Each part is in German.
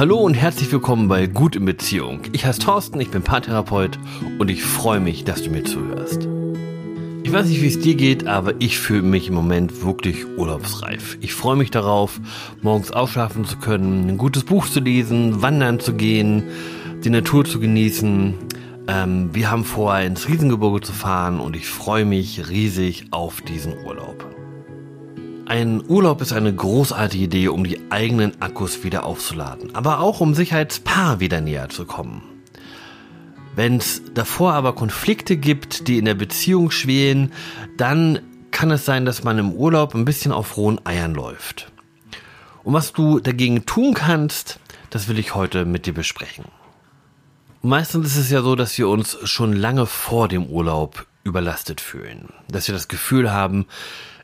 Hallo und herzlich willkommen bei Gut in Beziehung. Ich heiße Thorsten, ich bin Paartherapeut und ich freue mich, dass du mir zuhörst. Ich weiß nicht, wie es dir geht, aber ich fühle mich im Moment wirklich urlaubsreif. Ich freue mich darauf, morgens aufschlafen zu können, ein gutes Buch zu lesen, wandern zu gehen, die Natur zu genießen. Ähm, wir haben vor, ins Riesengebirge zu fahren und ich freue mich riesig auf diesen Urlaub. Ein Urlaub ist eine großartige Idee, um die eigenen Akkus wieder aufzuladen, aber auch um sich als Paar wieder näher zu kommen. Wenn es davor aber Konflikte gibt, die in der Beziehung schwelen, dann kann es sein, dass man im Urlaub ein bisschen auf rohen Eiern läuft. Und was du dagegen tun kannst, das will ich heute mit dir besprechen. Meistens ist es ja so, dass wir uns schon lange vor dem Urlaub überlastet fühlen. Dass wir das Gefühl haben,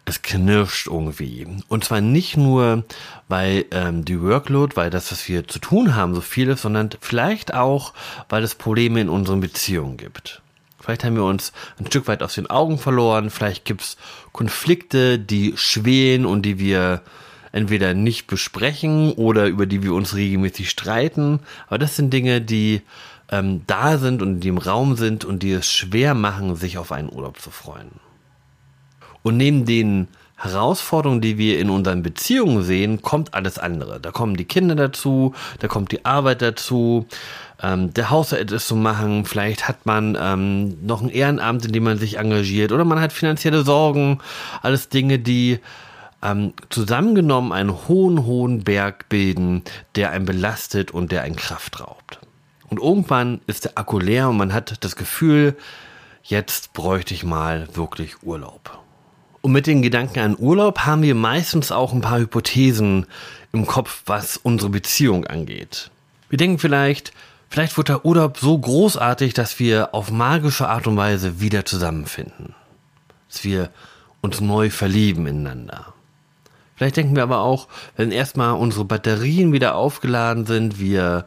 es knirscht irgendwie. Und zwar nicht nur, weil ähm, die Workload, weil das, was wir zu tun haben, so viel ist, sondern vielleicht auch, weil es Probleme in unseren Beziehungen gibt. Vielleicht haben wir uns ein Stück weit aus den Augen verloren, vielleicht gibt's Konflikte, die schwelen und die wir entweder nicht besprechen oder über die wir uns regelmäßig streiten. Aber das sind Dinge, die ähm, da sind und die im Raum sind und die es schwer machen, sich auf einen Urlaub zu freuen. Und neben den Herausforderungen, die wir in unseren Beziehungen sehen, kommt alles andere. Da kommen die Kinder dazu, da kommt die Arbeit dazu, ähm, der Haushalt ist zu machen, vielleicht hat man ähm, noch ein Ehrenamt, in dem man sich engagiert oder man hat finanzielle Sorgen, alles Dinge, die ähm, zusammengenommen einen hohen, hohen Berg bilden, der einen belastet und der einen Kraft raubt. Und irgendwann ist der Akku leer und man hat das Gefühl, jetzt bräuchte ich mal wirklich Urlaub. Und mit den Gedanken an Urlaub haben wir meistens auch ein paar Hypothesen im Kopf, was unsere Beziehung angeht. Wir denken vielleicht, vielleicht wird der Urlaub so großartig, dass wir auf magische Art und Weise wieder zusammenfinden. Dass wir uns neu verlieben ineinander. Vielleicht denken wir aber auch, wenn erstmal unsere Batterien wieder aufgeladen sind, wir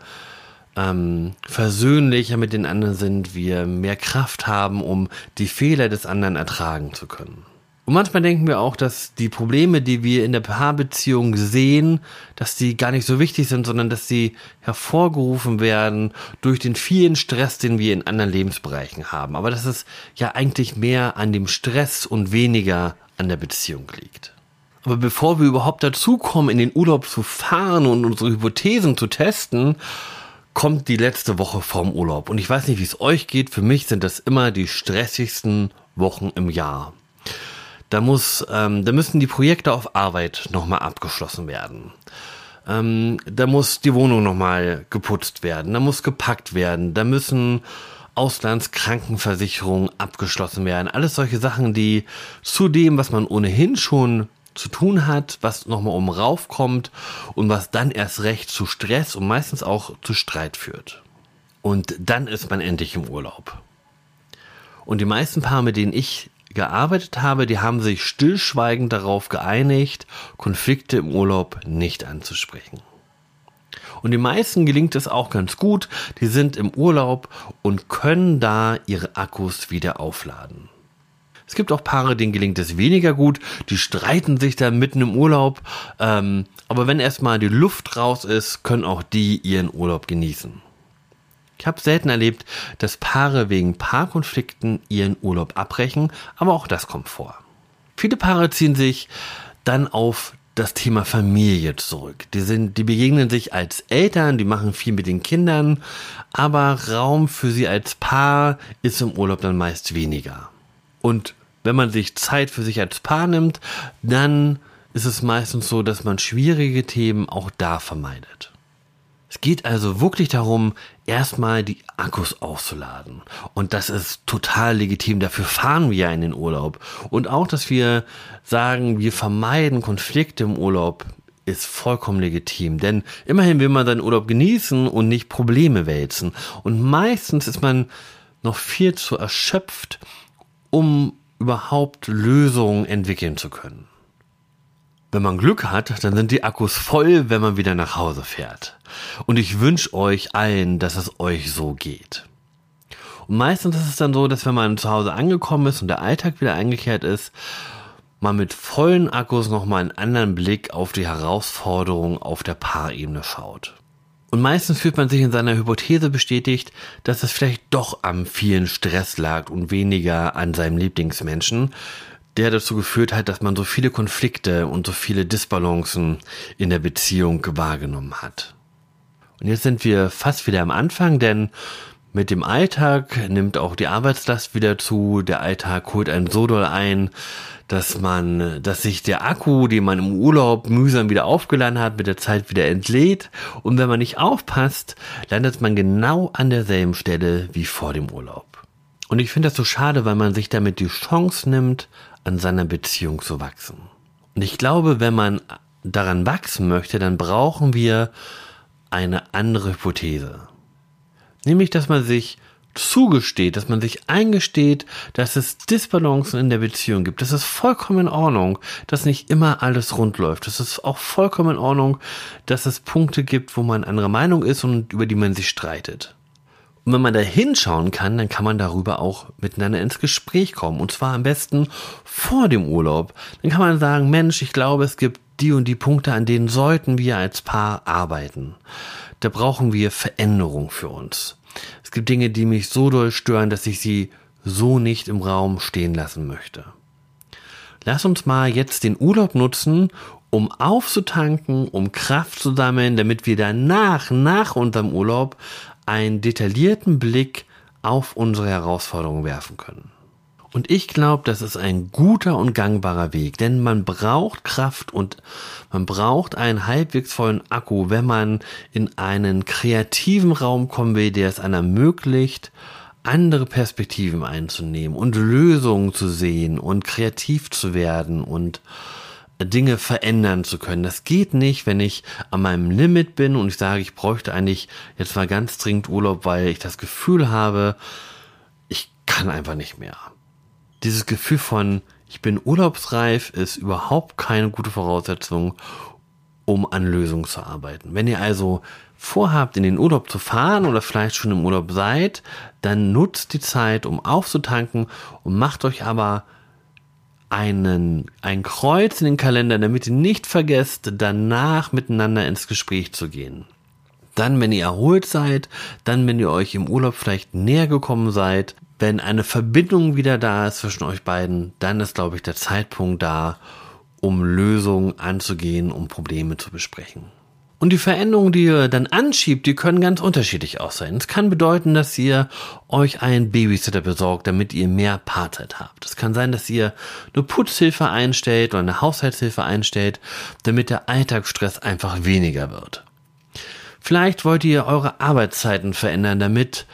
ähm, versöhnlicher mit den anderen sind, wir mehr Kraft haben, um die Fehler des anderen ertragen zu können. Und manchmal denken wir auch, dass die Probleme, die wir in der Paarbeziehung sehen, dass die gar nicht so wichtig sind, sondern dass sie hervorgerufen werden durch den vielen Stress, den wir in anderen Lebensbereichen haben. Aber dass es ja eigentlich mehr an dem Stress und weniger an der Beziehung liegt. Aber bevor wir überhaupt dazu kommen, in den Urlaub zu fahren und unsere Hypothesen zu testen, kommt die letzte Woche vorm Urlaub. Und ich weiß nicht, wie es euch geht. Für mich sind das immer die stressigsten Wochen im Jahr. Da muss, ähm, da müssen die Projekte auf Arbeit nochmal abgeschlossen werden. Ähm, da muss die Wohnung nochmal geputzt werden. Da muss gepackt werden. Da müssen Auslandskrankenversicherungen abgeschlossen werden. Alles solche Sachen, die zu dem, was man ohnehin schon zu tun hat, was nochmal um raufkommt und was dann erst recht zu Stress und meistens auch zu Streit führt. Und dann ist man endlich im Urlaub. Und die meisten Paare, mit denen ich gearbeitet habe, die haben sich stillschweigend darauf geeinigt, Konflikte im Urlaub nicht anzusprechen. Und den meisten gelingt es auch ganz gut, die sind im Urlaub und können da ihre Akkus wieder aufladen. Es gibt auch Paare, denen gelingt es weniger gut, die streiten sich da mitten im Urlaub, ähm, aber wenn erstmal die Luft raus ist, können auch die ihren Urlaub genießen. Ich habe selten erlebt, dass Paare wegen Paarkonflikten ihren Urlaub abbrechen, aber auch das kommt vor. Viele Paare ziehen sich dann auf das Thema Familie zurück. Die sind, die begegnen sich als Eltern, die machen viel mit den Kindern, aber Raum für sie als Paar ist im Urlaub dann meist weniger. Und wenn man sich Zeit für sich als Paar nimmt, dann ist es meistens so, dass man schwierige Themen auch da vermeidet. Es geht also wirklich darum, erstmal die Akkus aufzuladen. Und das ist total legitim. Dafür fahren wir ja in den Urlaub. Und auch, dass wir sagen, wir vermeiden Konflikte im Urlaub, ist vollkommen legitim. Denn immerhin will man seinen Urlaub genießen und nicht Probleme wälzen. Und meistens ist man noch viel zu erschöpft, um überhaupt Lösungen entwickeln zu können. Wenn man Glück hat, dann sind die Akkus voll, wenn man wieder nach Hause fährt. Und ich wünsche euch allen, dass es euch so geht. Und meistens ist es dann so, dass wenn man zu Hause angekommen ist und der Alltag wieder eingekehrt ist, man mit vollen Akkus nochmal einen anderen Blick auf die Herausforderungen auf der Paarebene schaut. Und meistens fühlt man sich in seiner Hypothese bestätigt, dass es vielleicht doch am vielen Stress lag und weniger an seinem Lieblingsmenschen, der dazu geführt hat, dass man so viele Konflikte und so viele Disbalancen in der Beziehung wahrgenommen hat. Und jetzt sind wir fast wieder am Anfang, denn mit dem Alltag nimmt auch die Arbeitslast wieder zu. Der Alltag holt einen so doll ein, dass man, dass sich der Akku, den man im Urlaub mühsam wieder aufgeladen hat, mit der Zeit wieder entlädt. Und wenn man nicht aufpasst, landet man genau an derselben Stelle wie vor dem Urlaub. Und ich finde das so schade, weil man sich damit die Chance nimmt, an seiner Beziehung zu wachsen. Und ich glaube, wenn man daran wachsen möchte, dann brauchen wir eine andere Hypothese. Nämlich, dass man sich zugesteht, dass man sich eingesteht, dass es Disbalancen in der Beziehung gibt. Das ist vollkommen in Ordnung, dass nicht immer alles rund läuft. Das ist auch vollkommen in Ordnung, dass es Punkte gibt, wo man anderer Meinung ist und über die man sich streitet. Und wenn man da hinschauen kann, dann kann man darüber auch miteinander ins Gespräch kommen. Und zwar am besten vor dem Urlaub. Dann kann man sagen, Mensch, ich glaube, es gibt die und die Punkte, an denen sollten wir als Paar arbeiten. Da brauchen wir Veränderung für uns. Es gibt Dinge, die mich so doll stören, dass ich sie so nicht im Raum stehen lassen möchte. Lass uns mal jetzt den Urlaub nutzen, um aufzutanken, um Kraft zu sammeln, damit wir danach, nach unserem Urlaub, einen detaillierten Blick auf unsere Herausforderungen werfen können. Und ich glaube, das ist ein guter und gangbarer Weg, denn man braucht Kraft und man braucht einen halbwegs vollen Akku, wenn man in einen kreativen Raum kommen will, der es einem ermöglicht, andere Perspektiven einzunehmen und Lösungen zu sehen und kreativ zu werden und Dinge verändern zu können. Das geht nicht, wenn ich an meinem Limit bin und ich sage, ich bräuchte eigentlich jetzt mal ganz dringend Urlaub, weil ich das Gefühl habe, ich kann einfach nicht mehr dieses Gefühl von, ich bin urlaubsreif, ist überhaupt keine gute Voraussetzung, um an Lösungen zu arbeiten. Wenn ihr also vorhabt, in den Urlaub zu fahren oder vielleicht schon im Urlaub seid, dann nutzt die Zeit, um aufzutanken und macht euch aber einen, ein Kreuz in den Kalender, damit ihr nicht vergesst, danach miteinander ins Gespräch zu gehen. Dann, wenn ihr erholt seid, dann, wenn ihr euch im Urlaub vielleicht näher gekommen seid, wenn eine Verbindung wieder da ist zwischen euch beiden, dann ist, glaube ich, der Zeitpunkt da, um Lösungen anzugehen, um Probleme zu besprechen. Und die Veränderungen, die ihr dann anschiebt, die können ganz unterschiedlich aussehen. Es kann bedeuten, dass ihr euch einen Babysitter besorgt, damit ihr mehr Paarzeit habt. Es kann sein, dass ihr eine Putzhilfe einstellt oder eine Haushaltshilfe einstellt, damit der Alltagsstress einfach weniger wird. Vielleicht wollt ihr eure Arbeitszeiten verändern, damit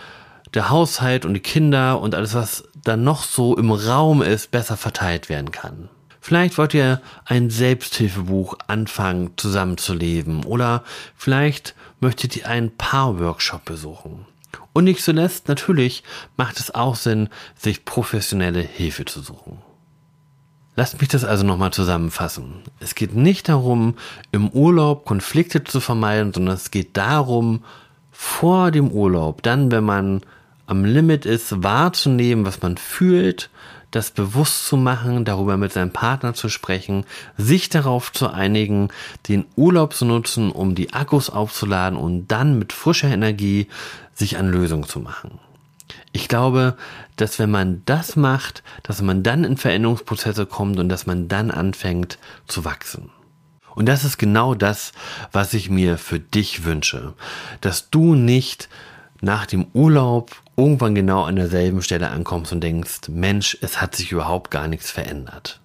der Haushalt und die Kinder und alles, was dann noch so im Raum ist, besser verteilt werden kann. Vielleicht wollt ihr ein Selbsthilfebuch anfangen zusammenzuleben oder vielleicht möchtet ihr einen Paar-Workshop besuchen. Und nicht zuletzt, natürlich macht es auch Sinn, sich professionelle Hilfe zu suchen. Lasst mich das also nochmal zusammenfassen. Es geht nicht darum, im Urlaub Konflikte zu vermeiden, sondern es geht darum, vor dem Urlaub, dann, wenn man am Limit ist, wahrzunehmen, was man fühlt, das bewusst zu machen, darüber mit seinem Partner zu sprechen, sich darauf zu einigen, den Urlaub zu nutzen, um die Akkus aufzuladen und dann mit frischer Energie sich an Lösungen zu machen. Ich glaube, dass wenn man das macht, dass man dann in Veränderungsprozesse kommt und dass man dann anfängt zu wachsen. Und das ist genau das, was ich mir für dich wünsche. Dass du nicht nach dem Urlaub irgendwann genau an derselben Stelle ankommst und denkst, Mensch, es hat sich überhaupt gar nichts verändert.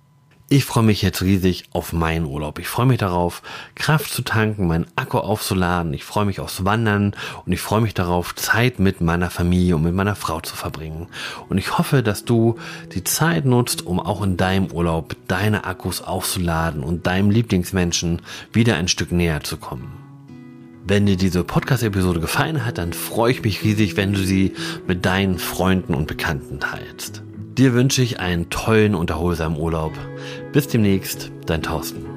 Ich freue mich jetzt riesig auf meinen Urlaub. Ich freue mich darauf, Kraft zu tanken, meinen Akku aufzuladen. Ich freue mich aufs Wandern und ich freue mich darauf, Zeit mit meiner Familie und mit meiner Frau zu verbringen. Und ich hoffe, dass du die Zeit nutzt, um auch in deinem Urlaub deine Akkus aufzuladen und deinem Lieblingsmenschen wieder ein Stück näher zu kommen. Wenn dir diese Podcast-Episode gefallen hat, dann freue ich mich riesig, wenn du sie mit deinen Freunden und Bekannten teilst. Dir wünsche ich einen tollen und erholsamen Urlaub. Bis demnächst, dein Thorsten.